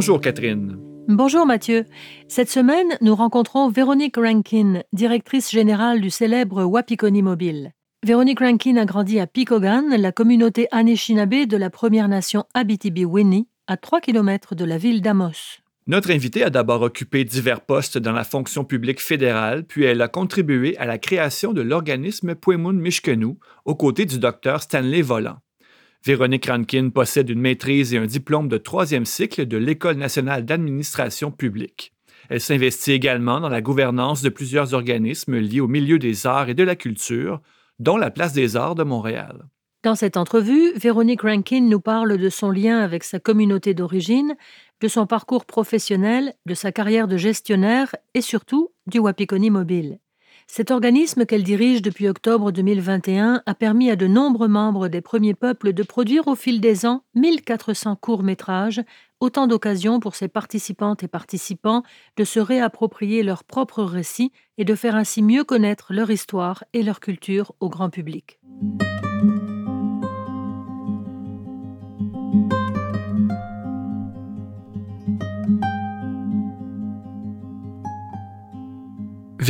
Bonjour Catherine. Bonjour Mathieu. Cette semaine, nous rencontrons Véronique Rankin, directrice générale du célèbre Wapikoni Mobile. Véronique Rankin a grandi à Pikogan, la communauté Anishinaabe de la Première Nation Abitibi-Winnie, à 3 km de la ville d'Amos. Notre invitée a d'abord occupé divers postes dans la fonction publique fédérale, puis elle a contribué à la création de l'organisme Puemun Mishkenu aux côtés du docteur Stanley Volant. Véronique Rankin possède une maîtrise et un diplôme de troisième cycle de l'École nationale d'administration publique. Elle s'investit également dans la gouvernance de plusieurs organismes liés au milieu des arts et de la culture, dont la Place des Arts de Montréal. Dans cette entrevue, Véronique Rankin nous parle de son lien avec sa communauté d'origine, de son parcours professionnel, de sa carrière de gestionnaire et surtout du Wapikoni Mobile. Cet organisme qu'elle dirige depuis octobre 2021 a permis à de nombreux membres des premiers peuples de produire au fil des ans 1400 courts-métrages, autant d'occasions pour ses participantes et participants de se réapproprier leurs propres récits et de faire ainsi mieux connaître leur histoire et leur culture au grand public.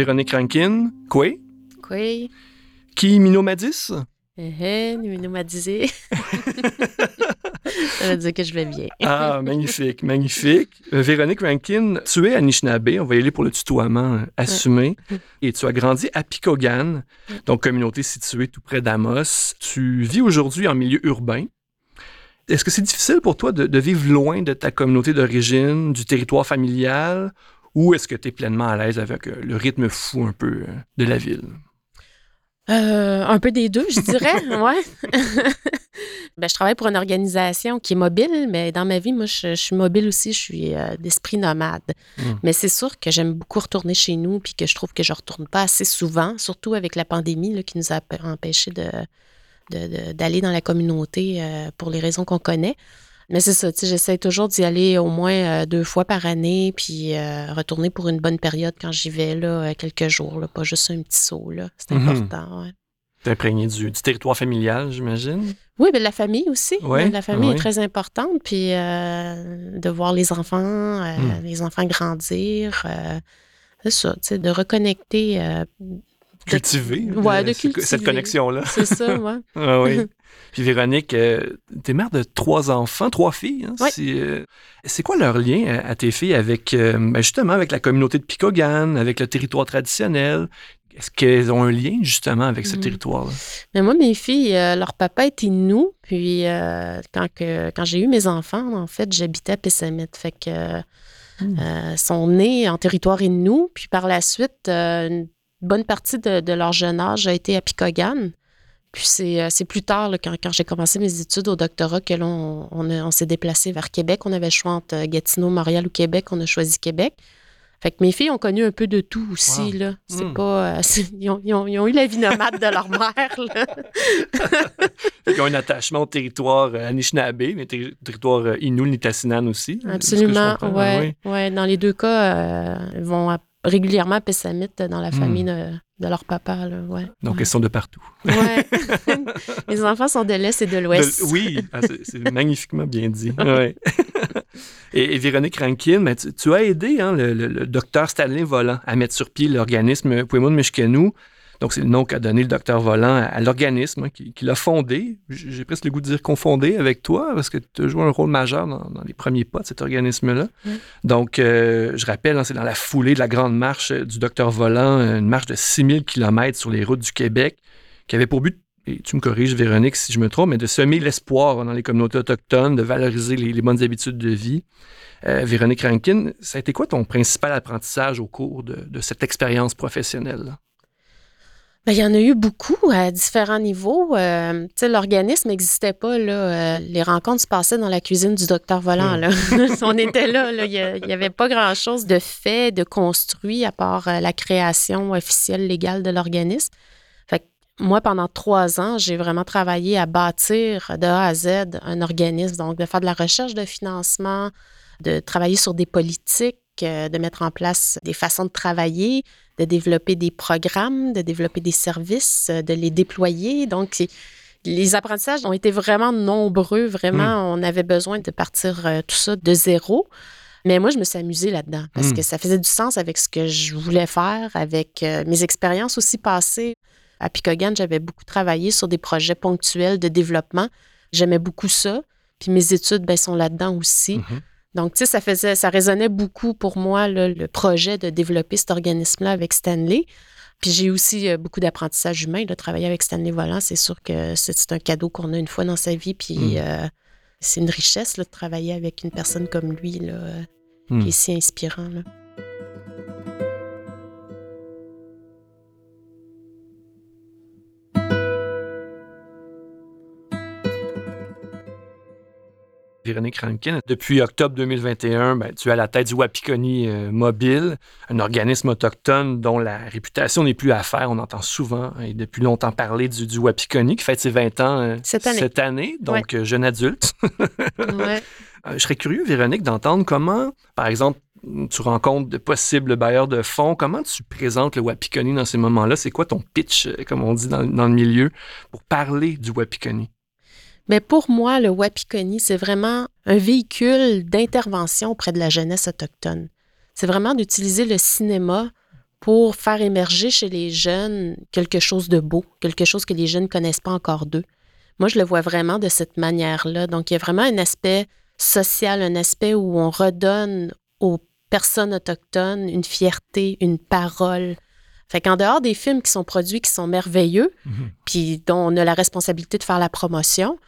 Véronique Rankin, quoi? Quoi? Qui minomadis? Eh, minomadisé. Ça veut dire que je vais bien. ah, magnifique, magnifique. Euh, Véronique Rankin, tu es Anishinaabe, on va y aller pour le tutoiement euh, assumé. Et tu as grandi à Pikogan, donc communauté située tout près d'Amos. Tu vis aujourd'hui en milieu urbain. Est-ce que c'est difficile pour toi de, de, vivre loin de ta communauté d'origine, du territoire familial, ou est-ce que tu es pleinement à l'aise avec euh, le rythme fou un peu euh, de la ville? Euh, un peu des deux, je dirais, ouais. ben, je travaille pour une organisation qui est mobile, mais dans ma vie, moi, je, suis mobile aussi, je suis d'esprit nomade. Hmm. Mais c'est sûr que j'aime beaucoup retourner chez nous, puis que je trouve que je ne retourne pas assez souvent, surtout avec la pandémie là, qui nous a empêché de, d'aller dans la communauté pour les raisons qu'on connaît. Mais c'est ça, tu sais, j'essaie toujours d'y aller au moins euh, deux fois par année, puis euh, retourner pour une bonne période quand j'y vais, là, euh, quelques jours, là, pas juste un petit saut, là. C'est mhm. important, ouais. T'es imprégné du, territoire familial, j'imagine? Oui, mais la famille aussi. la famille est très importante, puis de voir les enfants, hmm. les enfants grandir, c'est ça, tu sais, de reconnecter cultiver, ouais, de cultiver. cette connexion-là. C'est ça, ouais. ah, oui. Puis Véronique, euh, t'es mère de trois enfants, trois filles. Hein? Euh, c'est quoi leur lien à, tes filles avec euh, ben, justement avec la communauté de Picogan, avec le territoire traditionnel? Est-ce qu'elles ont un lien justement avec ce mm. territoire-là? Mais moi, mes filles, leur papa était nous. Puis quand, quand j'ai eu mes enfants, en fait, j'habitais à Pessamit. Fait que mm. sont nés en territoire Innu. Puis par la suite, une bonne partie de, leur jeune âge a été à Picogan. Puis c'est, euh, plus tard, quand, j'ai commencé mes études au doctorat, que l'on on, s'est déplacé vers Québec. On avait le choix entre Gatineau, Montréal ou Québec. On a choisi Québec. Fait que mes filles ont connu un peu de tout aussi. Là. C'est hmm. pas, euh, ils, ont, eu la vie nomade de leur mère. ils ont un attachement au territoire euh, Anishinaabe, mais territoire Innu, Nitassinan aussi. Absolument, ouais, ouais. Dans les deux cas, ils vont régulièrement à Pessamit dans la famille hmm. de, leur papa. Là, ouais, Donc, elles sont de partout. Ouais. Les enfants sont de l'Est et de l'Ouest. oui, ah, c'est magnifiquement bien dit. Ouais. et, Véronique Rankin, mais tu, as aidé hein, le, docteur Stanley Volant à mettre sur pied l'organisme Puemun Mishkenu donc, c'est le nom qu'a donné le docteur Volant à, l'organisme hein, qui, l'a fondé. J'ai presque le goût de dire confondé avec toi, parce que tu as joué un rôle majeur dans, les premiers pas de cet organisme-là. Donc, euh, je rappelle, hein, c'est dans la foulée de la grande marche du docteur Volant, une marche de 6000 km sur les routes du Québec, qui avait pour but et tu me corriges, Véronique, si je me trompe, mais de semer l'espoir dans les communautés autochtones, de valoriser les, bonnes habitudes de vie. Euh, Véronique Rankin, ça a été quoi ton principal apprentissage au cours de, cette expérience professionnelle? -là? Ben, il y en a eu beaucoup à différents niveaux. Euh, l'organisme n'existait pas. Là, euh, les rencontres se passaient dans la cuisine du docteur Volant. Là. On était là. Il n'y avait pas grand-chose de fait, de construit, à part euh, la création officielle légale de l'organisme. moi, pendant trois ans, j'ai vraiment travaillé à bâtir de A à Z un organisme, donc de faire de la recherche de financement, de travailler sur des politiques, de mettre en place des façons de travailler, de développer des programmes, de développer des services, euh, de les déployer. Donc, les apprentissages ont été vraiment nombreux. Vraiment, hmm. on avait besoin de partir euh, tout ça de zéro. Mais moi, je me suis amusée là-dedans parce hmm. que ça faisait du sens avec ce que je voulais faire, avec euh, mes expériences aussi passées. À Picogan, j'avais beaucoup travaillé sur des projets ponctuels de développement. J'aimais beaucoup ça. Puis mes études ben, sont là-dedans aussi. Mm-hmm. Donc, tu sais, ça faisait, ça résonnait beaucoup pour moi, le projet de développer cet organisme-là avec Stanley. Puis j'ai aussi euh, beaucoup d'apprentissage humain, de travailler avec Stanley Volant. C'est sûr que c'est un cadeau qu'on a une fois dans sa vie. Puis mm. euh, c'est une richesse de travailler avec une personne comme lui, là, euh, qui est mm. si inspirant. Là. Véronique Rankin. Depuis octobre 2021, ben, tu es à la tête du Wapikoni euh, Mobile, un organisme autochtone dont la réputation n'est plus à faire. On entend souvent et depuis longtemps parler du, du Wapikoni qui fête ses 20 ans euh, cette, année. donc euh, jeune adulte. je serais curieux, Véronique, d'entendre comment, par exemple, tu rencontres de possibles bailleurs de fonds. Comment tu présentes le Wapikoni dans ces moments-là? C'est quoi ton pitch, comme on dit dans, dans le milieu, pour parler du Wapikoni? Mais pour moi, le Wapikoni, c'est vraiment un véhicule d'intervention auprès de la jeunesse autochtone. C'est vraiment d'utiliser le cinéma pour faire émerger chez les jeunes quelque chose de beau, quelque chose que les jeunes ne connaissent pas encore d'eux. Moi, je le vois vraiment de cette manière-là. Donc, il y a vraiment un aspect social, un aspect où on redonne aux personnes autochtones une fierté, une parole. Fait qu'en dehors des films qui sont produits, qui sont merveilleux, mm-hmm. puis dont on a la responsabilité de faire la promotion,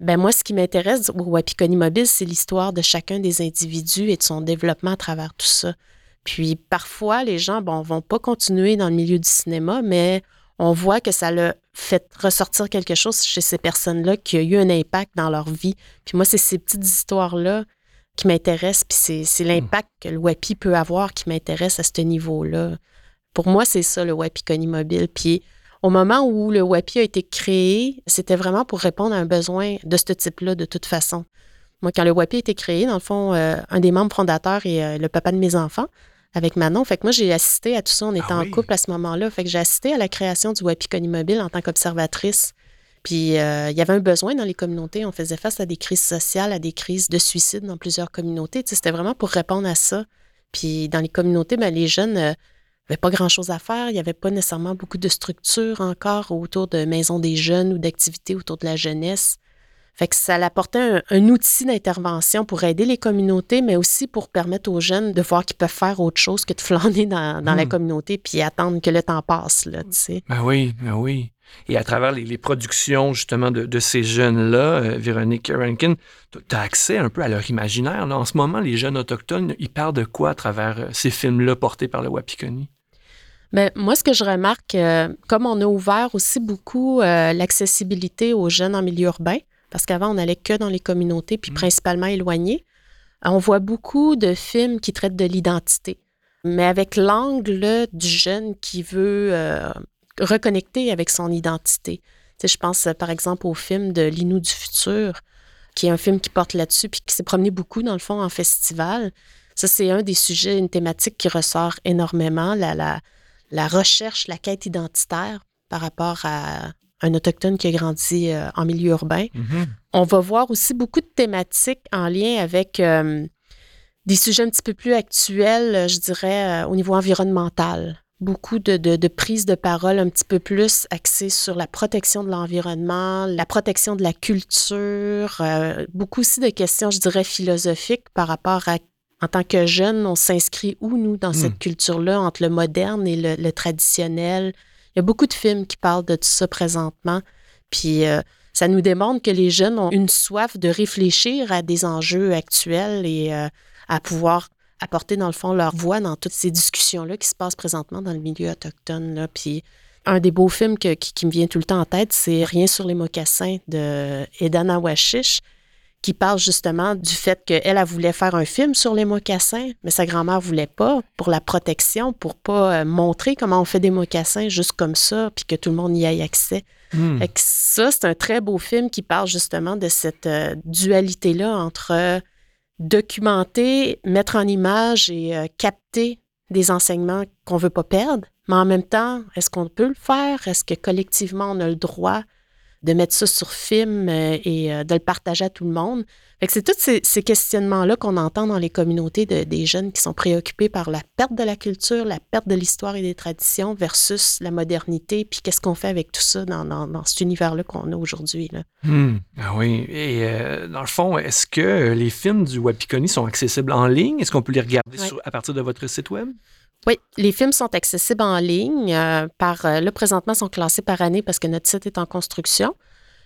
ben moi, ce qui m'intéresse au Wapikoni Mobile, c'est l'histoire de chacun des individus et de son développement à travers tout ça. Puis parfois, les gens, bon, vont pas continuer dans le milieu du cinéma, mais on voit que ça a fait ressortir quelque chose chez ces personnes-là qui a eu un impact dans leur vie. Puis moi, c'est ces petites histoires-là qui m'intéressent, puis c'est hmm. l'impact que le WAPI peut avoir qui m'intéresse à ce niveau-là. Pour moi, c'est ça, le Wapikoni Mobile. Puis au moment où le WAPI a été créé, c'était vraiment pour répondre à un besoin de ce type-là, de toute façon. Moi, quand le WAPI a été créé, dans le fond, euh, un des membres fondateurs est euh, le papa de mes enfants, avec Manon. Fait que moi, j'ai assisté à tout ça. On était ah en couple à ce moment-là. Fait que j'ai assisté à la création du WAPI Mobile en tant qu'observatrice. Puis, euh, il y avait un besoin dans les communautés. On faisait face à des crises sociales, à des crises de suicide dans plusieurs communautés. c'était vraiment pour répondre à ça. Puis, dans les communautés, ben, les jeunes n'y avait pas grand-chose à faire. Il n'y avait pas nécessairement beaucoup de structures encore autour de maisons des jeunes ou d'activités autour de la jeunesse. Fait que ça apportait un, outil d'intervention pour aider les communautés, mais aussi pour permettre aux jeunes de voir qu'ils peuvent faire autre chose que de flâner dans, la hmm. communauté puis attendre que le temps passe, là, tu sais. Ben oui, ben oui. Et à travers les, productions, justement, de, ces jeunes-là, euh, Véronique Rankin, tu as accès un peu à leur imaginaire. En ce moment, les jeunes autochtones, ils parlent de quoi à travers euh, ces films-là portés par le Wapikoni? Mais moi, ce que je remarque, euh, comme on a ouvert aussi beaucoup euh, l'accessibilité aux jeunes en milieu urbain, parce qu'avant, on n'allait que dans les communautés, puis mmh. principalement éloignées, on voit beaucoup de films qui traitent de l'identité, mais avec l'angle du jeune qui veut euh, reconnecter avec son identité. Tu je pense par exemple au film de L'Inou du futur, qui est un film qui porte là-dessus, puis qui s'est promené beaucoup, dans le fond, en festival. Ça, c'est un des sujets, une thématique qui ressort énormément, la, la, la recherche, la quête identitaire par rapport à un autochtone qui a grandi euh, en milieu urbain. Mm-hmm. On va voir aussi beaucoup de thématiques en lien avec euh, des sujets un petit peu plus actuels, je dirais, euh, au niveau environnemental. Beaucoup de, de, de prises de parole un petit peu plus axées sur la protection de l'environnement, la protection de la culture, beaucoup aussi de questions, je dirais, philosophiques par rapport à en tant que jeune, on s'inscrit où, nous, dans cette hmm. culture-là, entre le moderne et le, traditionnel? Il y a beaucoup de films qui parlent de tout ça présentement. Puis euh, ça nous démontre que les jeunes ont une soif de réfléchir à des enjeux actuels et euh, à pouvoir apporter, dans le fond, leur voix dans toutes ces discussions-là qui se passent présentement dans le milieu autochtone. Là. Puis un des beaux films qui, qui, me vient tout le temps en tête, c'est Rien sur les mocassins de Edana Washish qui parle justement du fait qu'elle, elle voulait faire un film sur les mocassins, mais sa grand-mère voulait pas pour la protection, pour pas euh, montrer comment on fait des mocassins juste comme ça, puis que tout le monde y ait accès. Hmm. ça, c'est un très beau film qui parle justement de cette euh, dualité-là entre euh, documenter, mettre en image et capter des enseignements qu'on veut pas perdre, mais en même temps, est-ce qu'on peut le faire? Est-ce que collectivement, on a le droit de mettre ça sur film euh, et euh, de le partager à tout le monde. c'est tous ces, questionnements-là qu'on entend dans les communautés de, des jeunes qui sont préoccupés par la perte de la culture, la perte de l'histoire et des traditions versus la modernité, puis qu'est-ce qu'on fait avec tout ça dans, dans, cet univers-là qu'on a aujourd'hui. Hmm. Ah oui. Et euh, dans le fond, est-ce que les films du Wapikoni sont accessibles en ligne? Est-ce qu'on peut les regarder à partir de votre site web? Oui, les films sont accessibles en ligne. Euh, par, euh, là, présentement, sont classés par année parce que notre site est en construction.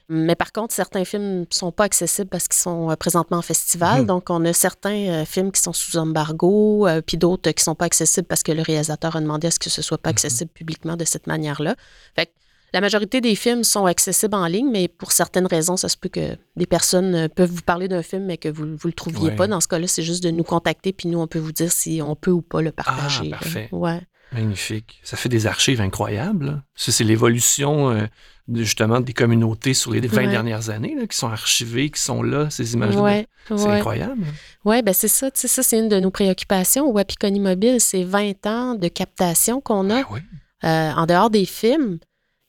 Mais par contre, certains films ne sont pas accessibles parce qu'ils sont euh, présentement en festival. Mhm. Donc, on a certains films qui sont sous embargo, puis d'autres qui ne sont pas accessibles parce que le réalisateur a demandé à ce que ce ne soit pas mhm. accessible publiquement de cette manière-là. Fait la majorité des films sont accessibles en ligne, mais pour certaines raisons, ça se peut que des personnes euh, peuvent vous parler d'un film, mais que vous ne le trouviez pas. Dans ce cas-là, c'est juste de nous contacter, puis nous, on peut vous dire si on peut ou pas le partager. Ah, parfait. Ouais. Magnifique. Ça fait des archives incroyables. Ça, c'est l'évolution euh, justement des communautés sur les 20 dernières années qui sont archivées, qui sont là, ces images-là. c'est incroyable. Oui, ben c'est ça. Ça, c'est une de nos préoccupations. Wapikoni Mobile, c'est 20 ans de captation qu'on a. Ah euh, en dehors des films,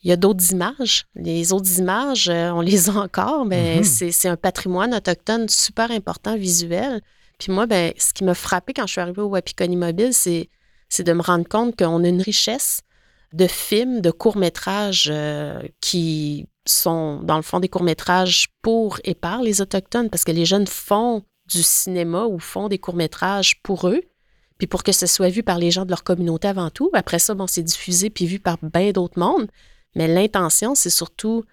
il y a d'autres images. Les autres images, euh, on les a encore, mais mm-hmm. c'est un patrimoine autochtone super important visuel. Puis moi, ben, ce qui m'a frappé quand je suis arrivée au Wapikoni Mobile, c'est de me rendre compte qu'on a une richesse de films, de courts-métrages euh, qui sont, dans le fond, des courts-métrages pour et par les Autochtones, parce que les jeunes font du cinéma ou font des courts-métrages pour eux, puis pour que ce soit vu par les gens de leur communauté avant tout. Après ça, bon, c'est diffusé puis vu par bien d'autres mondes. Mais l'intention, c'est surtout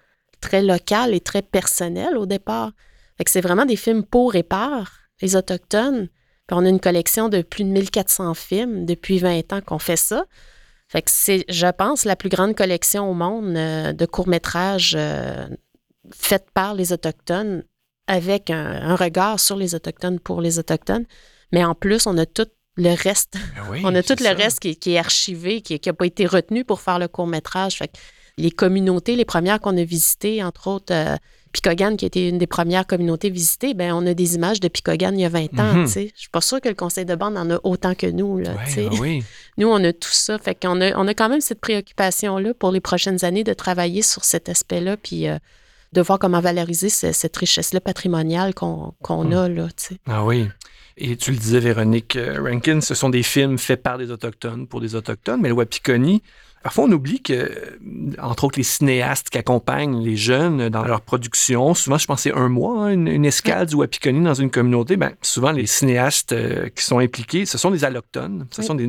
très local et très personnel au départ. Fait que c'est vraiment des films pour et par les Autochtones. Puis on a une collection de plus de 1400 films depuis 20 ans qu'on fait ça. Fait que c'est, je pense, la plus grande collection au monde euh, de courts-métrages euh, faits par les Autochtones avec un, regard sur les Autochtones pour les Autochtones. Mais en plus, on a tout le reste. Ben on a tout le reste qui, est archivé, qui n'a pas été retenu pour faire le court-métrage. Fait que les communautés, les premières qu'on a visitées, entre autres euh, Picogan, qui était une des premières communautés visitées, ben on a des images de Picogan il y a 20 ans. Mhm. Je ne suis pas sûre que le conseil de bande en a autant que nous. Là, ben Nous, on a tout ça. Fait qu'on a, on a quand même cette préoccupation-là pour les prochaines années de travailler sur cet aspect-là, puis euh, de voir comment valoriser cette richesse-là patrimoniale qu'on, mhm. a. Là, ah oui. Et tu le disais, Véronique euh, Rankin, ce sont des films faits par des Autochtones pour des Autochtones, mais le Wapikoni, Parfois, on oublie que, entre autres, les cinéastes qui accompagnent les jeunes dans leur production, souvent, je pensais un mois, hein, une, escale du Wapikoni dans une communauté, ben, souvent, les cinéastes euh, qui sont impliqués, ce sont des allochtones, ce sont des,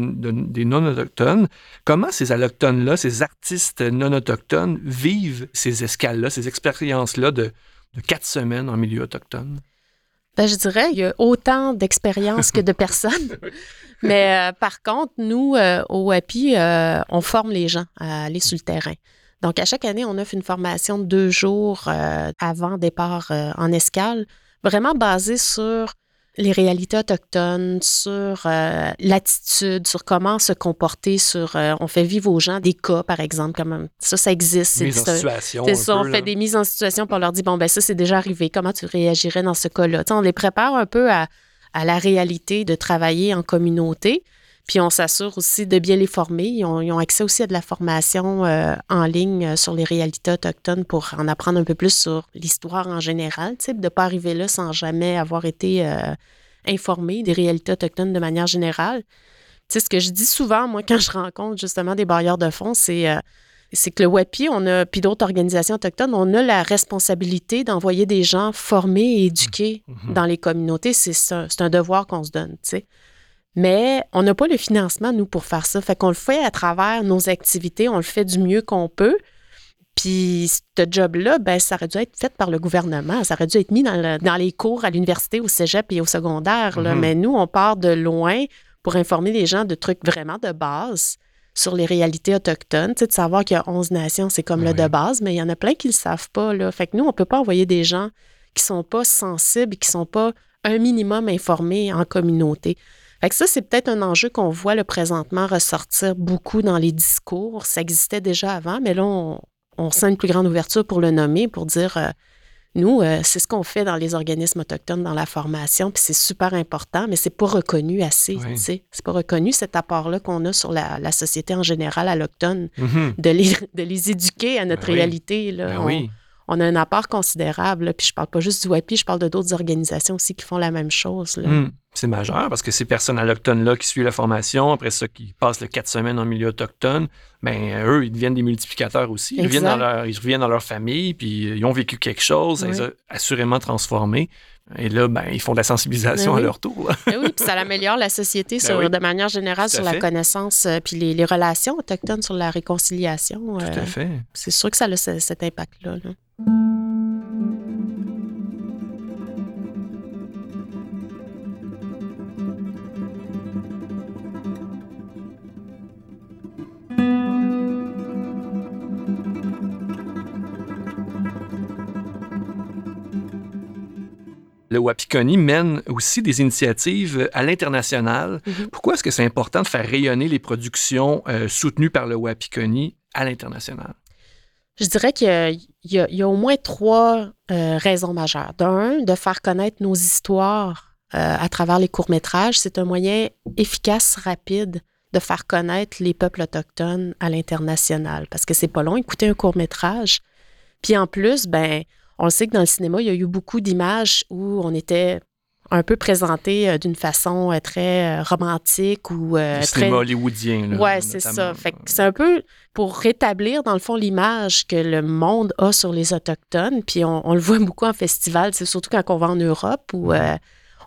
non-autochtones. Comment ces allochtones-là, ces artistes non-autochtones vivent ces escales-là, ces expériences-là de, de quatre semaines en milieu autochtone? Ben, je dirais, il y a autant d'expériences que de personnes. Mais euh, par contre, nous, euh, au WAPI, euh, on forme les gens à aller sur le terrain. Donc, à chaque année, on offre une formation de deux jours avant départ en escale, vraiment basée sur les réalités autochtones, sur l'attitude, sur comment se comporter, sur on fait vivre aux gens des cas, par exemple, comme ça, ça existe. C'est ça, on fait des mises en situation pour leur dire bon ben ça c'est déjà arrivé, comment tu réagirais dans ce cas-là? on les prépare un peu à à la réalité de travailler en communauté. Puis on s'assure aussi de bien les former. Ils ont, accès aussi à de la formation euh, en ligne euh, sur les réalités autochtones pour en apprendre un peu plus sur l'histoire en général, de ne pas arriver là sans jamais avoir été euh, informé des réalités autochtones de manière générale. Tu sais, ce que je dis souvent, moi, quand je rencontre justement des barrières de fond, c'est c'est que le WAPI, on a, puis d'autres organisations autochtones, on a la responsabilité d'envoyer des gens formés et éduqués mm-hmm. dans les communautés. C'est un, un, devoir qu'on se donne, tu sais. Mais on n'a pas le financement, nous, pour faire ça. Fait qu'on le fait à travers nos activités, on le fait du mieux qu'on peut. Puis ce job-là, ben, ça aurait dû être fait par le gouvernement. Ça aurait dû être mis dans, dans les cours à l'université, au cégep et au secondaire. Mm-hmm. Mais nous, on part de loin pour informer les gens de trucs vraiment de base sur les réalités autochtones, tu sais, de savoir qu'il y a 11 nations, c'est comme le Oui. de base, mais il y en a plein qui ne le savent pas. Là. Fait que nous, on ne peut pas envoyer des gens qui sont pas sensibles, qui sont pas un minimum informés en communauté. Fait que ça, c'est peut-être un enjeu qu'on voit le présentement ressortir beaucoup dans les discours. Ça existait déjà avant, mais là, on, on sent une plus grande ouverture pour le nommer, pour dire, euh, nous, euh, c'est ce qu'on fait dans les organismes autochtones, dans la formation, puis c'est super important, mais c'est pas reconnu assez, Oui. tu sais. C'est pas reconnu cet apport-là qu'on a sur la, la société en général alloctone, Mhm. de les, de les éduquer à notre Ben oui. réalité. Là. Ben On- oui. on a un apport considérable. là. Puis je parle pas juste du WAPI, je parle de d'autres organisations aussi qui font la même chose. là. Hmm. C'est majeur parce que ces personnes allochtones-là qui suivent la formation, après ça, qui passent le quatre semaines en milieu autochtone, ben eux, ils deviennent des multiplicateurs aussi. Ils reviennent, dans leur, ils reviennent dans leur famille, puis euh, ils ont vécu quelque chose, les Oui. a assurément transformés. Et là, ben, ils font de la sensibilisation Ben à leur tour. Ben oui, puis ça améliore la société Ben sur- oui. de manière générale sur la connaissance, euh, puis les, les relations autochtones sur la réconciliation. Tout euh, à fait. c'est sûr que ça a ce- cet impact-là. là. Le Wapikoni mène aussi des initiatives à l'international. Mhm. Pourquoi est-ce que c'est important de faire rayonner les productions euh, soutenues par le Wapikoni à l'international? Je dirais qu'il y a, y y au moins trois euh, raisons majeures. D'un, de faire connaître nos histoires euh, à travers les courts-métrages. C'est un moyen efficace, rapide de faire connaître les peuples autochtones à l'international parce que c'est pas long écouter un court-métrage. Puis en plus, ben, on le sait que dans le cinéma, il y a eu beaucoup d'images où on était un peu présenté euh, d'une façon euh, très euh, romantique ou le très cinéma hollywoodien. là, Ouais, c'est ça. Fait que c'est un peu pour rétablir, dans le fond, l'image que le monde a sur les Autochtones. Puis on, on le voit beaucoup en festival, c'est surtout quand on va en Europe où euh,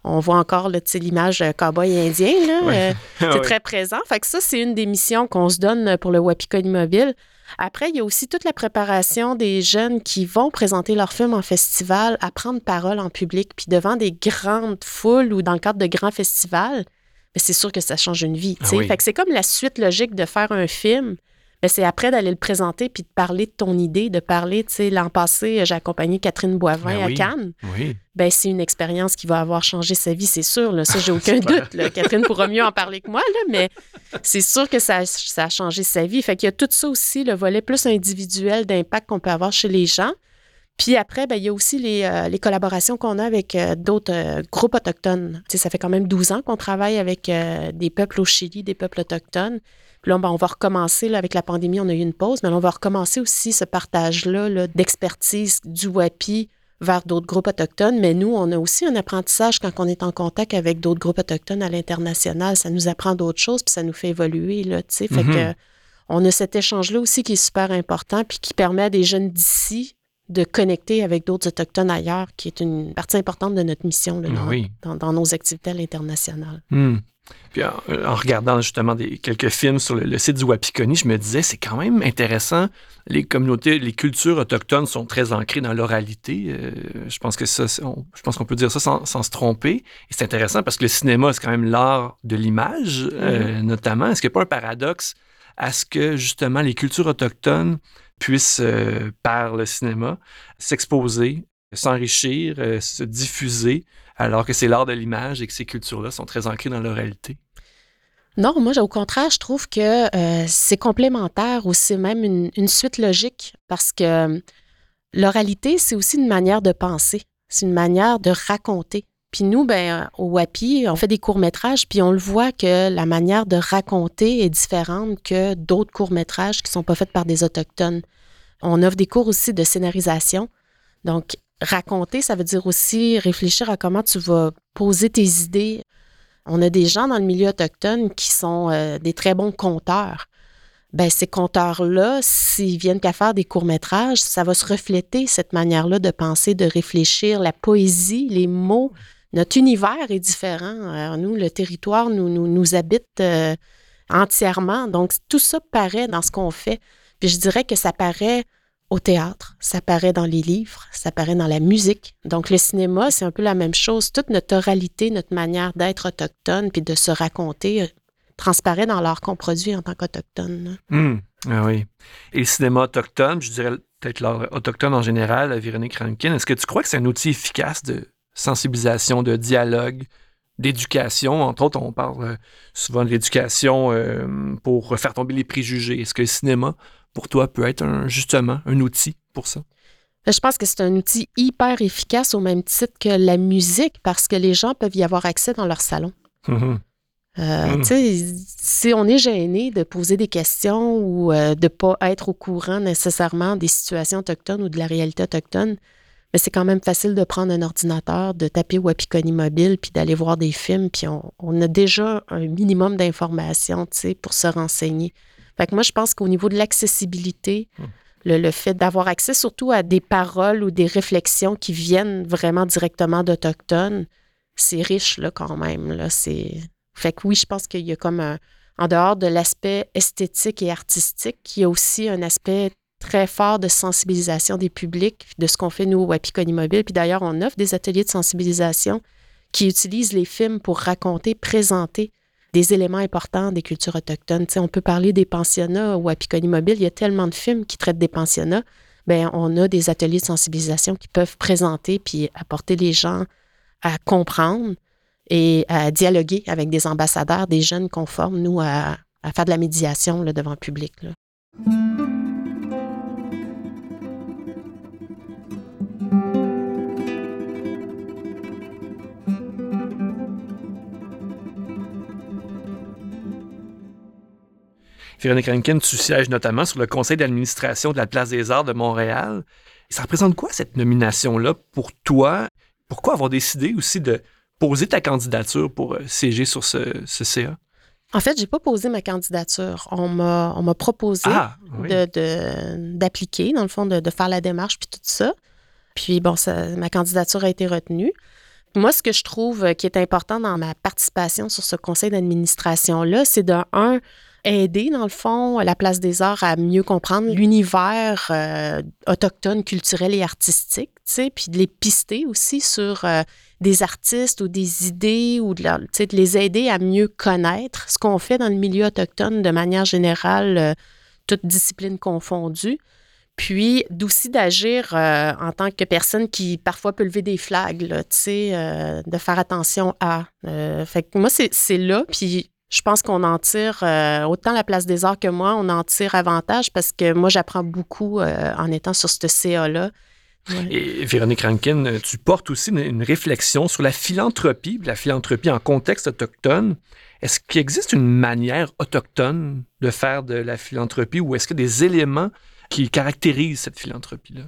on voit encore l'image cowboy indien. Là, Ouais. euh, c'est Ouais. très présent. Fait que ça, c'est une des missions qu'on se donne pour le Wapikoni Mobile. Après, il y a aussi toute la préparation des jeunes qui vont présenter leur film en festival, à prendre parole en public, puis devant des grandes foules ou dans le cadre de grands festivals. Mais c'est sûr que ça change une vie. tu sais. Ah oui. Fait que c'est comme la suite logique de faire un film. Mais c'est après d'aller le présenter puis de parler de ton idée, de parler, tu sais, l'an passé, j'ai accompagné Catherine Boivin Ben à. Cannes Oui. ben c'est une expérience qui va avoir changé sa vie, c'est sûr. Là. Ça, j'ai aucun doute. là. Catherine pourra mieux en parler que moi, là, mais c'est sûr que ça, a- ça a changé sa vie. Fait qu'il y a tout ça aussi, le volet plus individuel d'impact qu'on peut avoir chez les gens. Puis après, ben, il y a aussi les, euh, les collaborations qu'on a avec euh, d'autres euh, groupes autochtones. Tu sais, ça fait quand même 12 ans qu'on travaille avec euh, des peuples au Chili, des peuples autochtones. Puis là, ben, on va recommencer, là, avec la pandémie, on a eu une pause, mais là, on va recommencer aussi ce partage-là là, d'expertise du WAPI vers d'autres groupes autochtones. Mais nous, on a aussi un apprentissage quand on est en contact avec d'autres groupes autochtones à l'international. Ça nous apprend d'autres choses, puis ça nous fait évoluer. Là, tu sais. fait Mhm. que, on a cet échange-là aussi qui est super important, puis qui permet à des jeunes d'ici de connecter avec d'autres autochtones ailleurs, qui est une partie importante de notre mission là, dans, Oui. dans- dans nos activités à l'international. Hmm. Puis en, en regardant justement des, quelques films sur le, le site du Wapikoni, je me disais, c'est quand même intéressant. Les communautés, les cultures autochtones sont très ancrées dans l'oralité. Euh, je pense que ça, on- je pense qu'on peut dire ça sans, sans se tromper. Et c'est intéressant parce que le cinéma, c'est quand même l'art de l'image, euh, notamment. Est-ce qu'il n'y a pas un paradoxe à ce que justement les cultures autochtones puissent, euh, par le cinéma, s'exposer, s'enrichir, euh, se diffuser, alors que c'est l'art de l'image et que ces cultures-là sont très ancrées dans l'oralité. Non, moi, au contraire, je trouve que euh, c'est complémentaire ou c'est même une, suite logique parce que l'oralité, c'est aussi une manière de penser, c'est une manière de raconter. Puis nous, ben, euh, au WAPI, on fait des courts-métrages, puis on le voit que la manière de raconter est différente que d'autres courts-métrages qui ne sont pas faits par des Autochtones. On offre des cours aussi de scénarisation. Donc, raconter, ça veut dire aussi réfléchir à comment tu vas poser tes idées. On a des gens dans le milieu autochtone qui sont euh, des très bons conteurs. Ben, ces conteurs-là, s'ils viennent qu'à faire des courts-métrages, ça va se refléter, cette manière-là de penser, de réfléchir, la poésie, les mots. Notre univers est différent. Alors, nous, le territoire nous, nous, nous habite euh, entièrement. Donc, tout ça paraît dans ce qu'on fait. Puis je dirais que ça paraît au théâtre, ça paraît dans les livres, ça paraît dans la musique. Donc le cinéma, c'est un peu la même chose. Toute notre oralité, notre manière d'être autochtone, puis de se raconter, euh, transparaît dans l'art qu'on produit en tant qu'autochtone. Hum, ah oui. Et le cinéma autochtone, je dirais peut-être l'art autochtone en général, Véronique Rankin, est-ce que tu crois que c'est un outil efficace de sensibilisation, de dialogue, d'éducation? Entre autres, on parle euh, souvent de l'éducation euh, pour faire tomber les préjugés. Est-ce que le cinéma, pour toi, peut être justement un outil pour ça? Ben, je pense que c'est un outil hyper efficace au même titre que la musique parce que les gens peuvent y avoir accès dans leur salon. Mmh euh, mmh. Si on est gêné de poser des questions ou euh, de ne pas être au courant nécessairement des situations autochtones ou de la réalité autochtone, mais c'est quand même facile de prendre un ordinateur, de taper Wapikoni Mobile, puis d'aller voir des films, puis on, a déjà un minimum d'informations pour se renseigner. Fait que moi, je pense qu'au niveau de l'accessibilité, mmh. le, fait d'avoir accès surtout à des paroles ou des réflexions qui viennent vraiment directement d'Autochtones, c'est riche là, quand même. Là. C'est fait que oui, je pense qu'il y a comme un, en dehors de l'aspect esthétique et artistique, il y a aussi un aspect très fort de sensibilisation des publics, de ce qu'on fait nous au Wapikoni Mobile. Puis d'ailleurs, on offre des ateliers de sensibilisation qui utilisent les films pour raconter, présenter des éléments importants des cultures autochtones. on peut parler des pensionnats au Wapikoni Mobile. Il y a tellement de films qui traitent des pensionnats. Bien, on a des ateliers de sensibilisation qui peuvent présenter puis apporter les gens à comprendre et à dialoguer avec des ambassadeurs, des jeunes conformes, nous, à, faire de la médiation là, devant le public. Véronique Rankin, tu sièges notamment sur le conseil d'administration de la Place des Arts de Montréal. Ça représente quoi cette nomination-là pour toi? Pourquoi avoir décidé aussi de, poser ta candidature pour euh, siéger sur ce, CA? En fait, j'ai pas posé ma candidature. On m'a, proposé ah, d'appliquer, dans le fond, de, faire la démarche, puis tout ça. Puis, bon, ma candidature a été retenue. Moi, ce que je trouve qui est important dans ma participation sur ce conseil d'administration-là, c'est de, un, aider, dans le fond, la Place des Arts à mieux comprendre l'univers euh, autochtone, culturel et artistique, puis de les pister aussi sur euh, des artistes ou des idées ou de, de, les aider à mieux connaître ce qu'on fait dans le milieu autochtone de manière générale, euh, toutes disciplines confondues. Puis d'aussi d'agir en tant que personne qui parfois peut lever des flags, là, de faire attention à. fait que moi, c'est là. Puis je pense qu'on en tire, euh, autant la place des arts que moi, on en tire avantage parce que moi, j'apprends beaucoup euh, en étant sur ce CA-là. Et Véronique Rankin, tu portes aussi une, réflexion sur la philanthropie, la philanthropie en contexte autochtone. Est-ce qu'il existe une manière autochtone de faire de la philanthropie ou est-ce qu'il y a des éléments qui caractérisent cette philanthropie-là?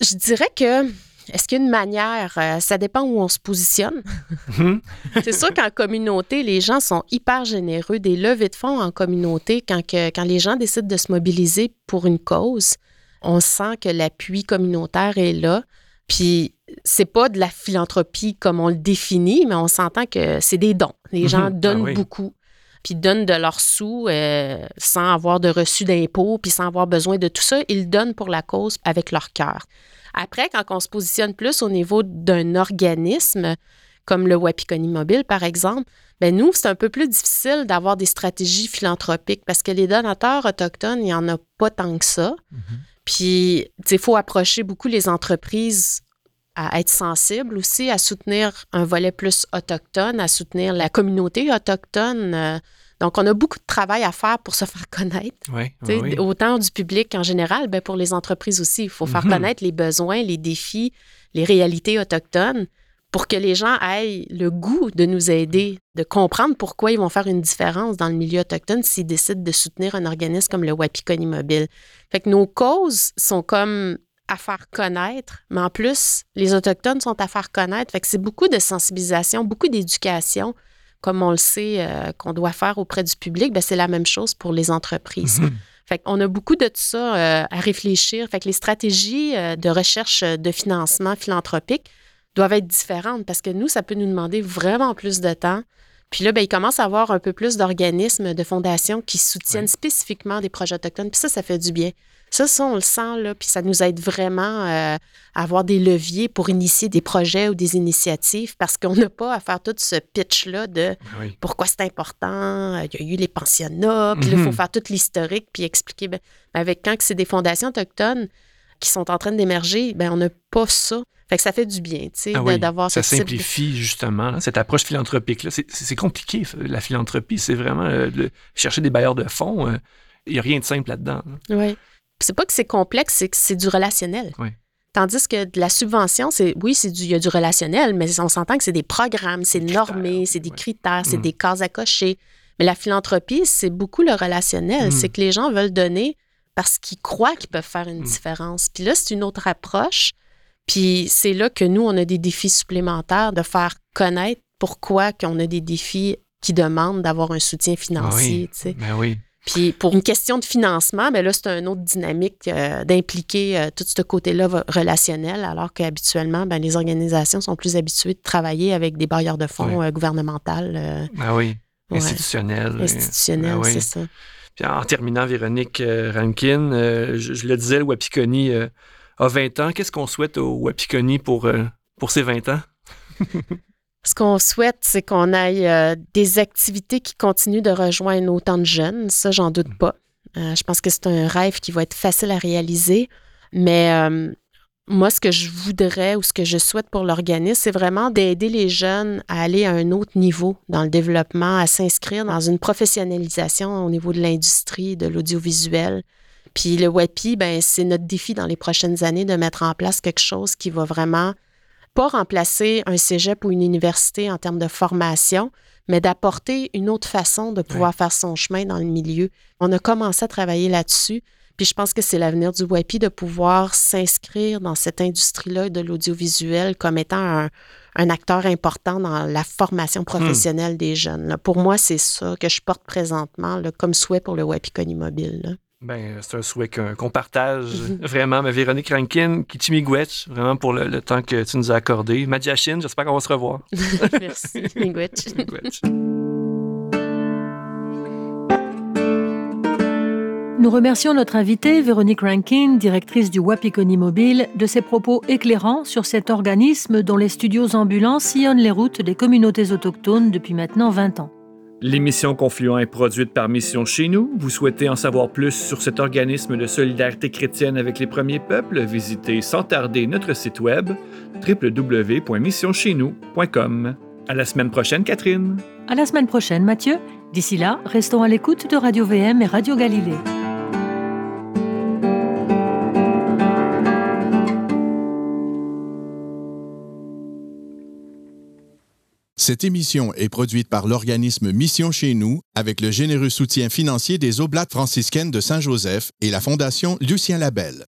Je dirais que est-ce qu'il y a une manière? Euh, ça dépend où on se positionne? Mhm. c'est sûr qu'en communauté, les gens sont hyper généreux. Des levées de fonds en communauté, quand, quand les gens décident de se mobiliser pour une cause, on sent que l'appui communautaire est là. Puis c'est pas de la philanthropie comme on le définit, mais on s'entend que c'est des dons. Les gens mhm. donnent ah beaucoup, puis donnent de leurs sous euh, sans avoir de reçu d'impôts, puis sans avoir besoin de tout ça. Ils donnent pour la cause avec leur cœur. Après, quand on se positionne plus au niveau d'un organisme, comme le Wapikoni Mobile, par exemple, ben nous, c'est un peu plus difficile d'avoir des stratégies philanthropiques parce que les donateurs autochtones, il n'y en a pas tant que ça. Mm-hmm. Puis, il faut approcher beaucoup les entreprises à être sensibles aussi, à soutenir un volet plus autochtone, à soutenir la communauté autochtone. Donc, on a beaucoup de travail à faire pour se faire connaître. Oui, Autant du public en général, ben pour les entreprises aussi. Il faut faire mhm. connaître les besoins, les défis, les réalités autochtones pour que les gens aient le goût de nous aider, de comprendre pourquoi ils vont faire une différence dans le milieu autochtone s'ils décident de soutenir un organisme comme le Wapikoni Mobile. Fait que nos causes sont comme à faire connaître, mais en plus, les Autochtones sont à faire connaître. Fait que c'est beaucoup de sensibilisation, beaucoup d'éducation comme on le sait, euh, qu'on doit faire auprès du public, ben, c'est la même chose pour les entreprises. Mhm. Fait qu'on a beaucoup de tout ça euh, à réfléchir. Fait que les stratégies euh, de recherche de financement philanthropique doivent être différentes parce que nous, ça peut nous demander vraiment plus de temps. Puis là, ben, il commence à avoir un peu plus d'organismes, de fondations qui soutiennent spécifiquement des projets autochtones. Puis ça, ça fait du bien. Ça, ça, on le sent, là, puis ça nous aide vraiment euh, à avoir des leviers pour initier des projets ou des initiatives parce qu'on n'a pas à faire tout ce pitch-là de pourquoi c'est important, il y a eu les pensionnats, puis il faut mhm. faire tout l'historique, puis expliquer. Ben, avec quand c'est des fondations autochtones qui sont en train d'émerger, ben on n'a pas ça. Fait que ça fait du bien, tu sais, ah d'avoir Ça simplifie justement cette approche philanthropique-là. C'est compliqué, la philanthropie. C'est vraiment euh, chercher des bailleurs de fonds. Euh, il n'y a rien de simple là-dedans. Oui c'est pas que c'est complexe, c'est que c'est du relationnel. Tandis que de la subvention, c'est oui, c'est du, il y a du relationnel, mais on s'entend que c'est des programmes, c'est normé, c'est des critères, c'est mm. des cases à cocher. Mais la philanthropie, c'est beaucoup le relationnel. Mm. C'est que les gens veulent donner parce qu'ils croient qu'ils peuvent faire une mm. différence. Puis là, c'est une autre approche. Puis c'est là que nous, on a des défis supplémentaires de faire connaître pourquoi qu'on a des défis qui demandent d'avoir un soutien financier. Oui. Ben oui. Puis pour une question de financement, bien là, c'est une autre dynamique euh, d'impliquer euh, tout ce côté-là relationnel, alors qu'habituellement, ben, les organisations sont plus habituées de travailler avec des bailleurs de fonds euh, gouvernementales. ah oui, institutionnels. Institutionnels, ben c'est ça. Puis en terminant, Véronique Rankin, je, le disais, le Wapikoni a 20 ans. Qu'est-ce qu'on souhaite au Wapikoni pour, pour ses 20 ans? Ce qu'on souhaite, c'est qu'on aille euh, des activités qui continuent de rejoindre autant de jeunes. Ça, j'en doute pas. Euh, je pense que c'est un rêve qui va être facile à réaliser. Mais euh, moi, ce que je voudrais ou ce que je souhaite pour l'organisme, c'est vraiment d'aider les jeunes à aller à un autre niveau dans le développement, à s'inscrire dans une professionnalisation au niveau de l'industrie, de l'audiovisuel. Puis le WAPI, ben, c'est notre défi dans les prochaines années de mettre en place quelque chose qui va vraiment pas remplacer un cégep ou une université en termes de formation, mais d'apporter une autre façon de pouvoir faire son chemin dans le milieu. On a commencé à travailler là-dessus. Puis je pense que c'est l'avenir du WIPI de pouvoir s'inscrire dans cette industrie-là de l'audiovisuel comme étant un, acteur important dans la formation professionnelle des jeunes. Pour moi, c'est ça que je porte présentement comme souhait pour le WIPI Mobile. Ben, c'est un souhait qu'on partage vraiment. Mais Véronique Rankin, Kichimigwech, vraiment pour le, temps que tu nous as accordé. Madjachine, j'espère qu'on va se revoir. Merci, Migwech. Nous remercions notre invitée, Véronique Rankin, directrice du Wapikoni Mobile, de ses propos éclairants sur cet organisme dont les studios ambulants sillonnent les routes des communautés autochtones depuis maintenant 20 ans. L'émission Confluent est produite par Mission Chez nous. Vous souhaitez en savoir plus sur cet organisme de solidarité chrétienne avec les premiers peuples? Visitez sans tarder notre site web www.missioncheznous.com. À la semaine prochaine, Catherine. À la semaine prochaine, Mathieu. D'ici là, restons à l'écoute de Radio VM et Radio Galilée. Cette émission est produite par l'organisme Mission chez nous avec le généreux soutien financier des Oblates franciscaines de Saint-Joseph et la Fondation Lucien Labelle.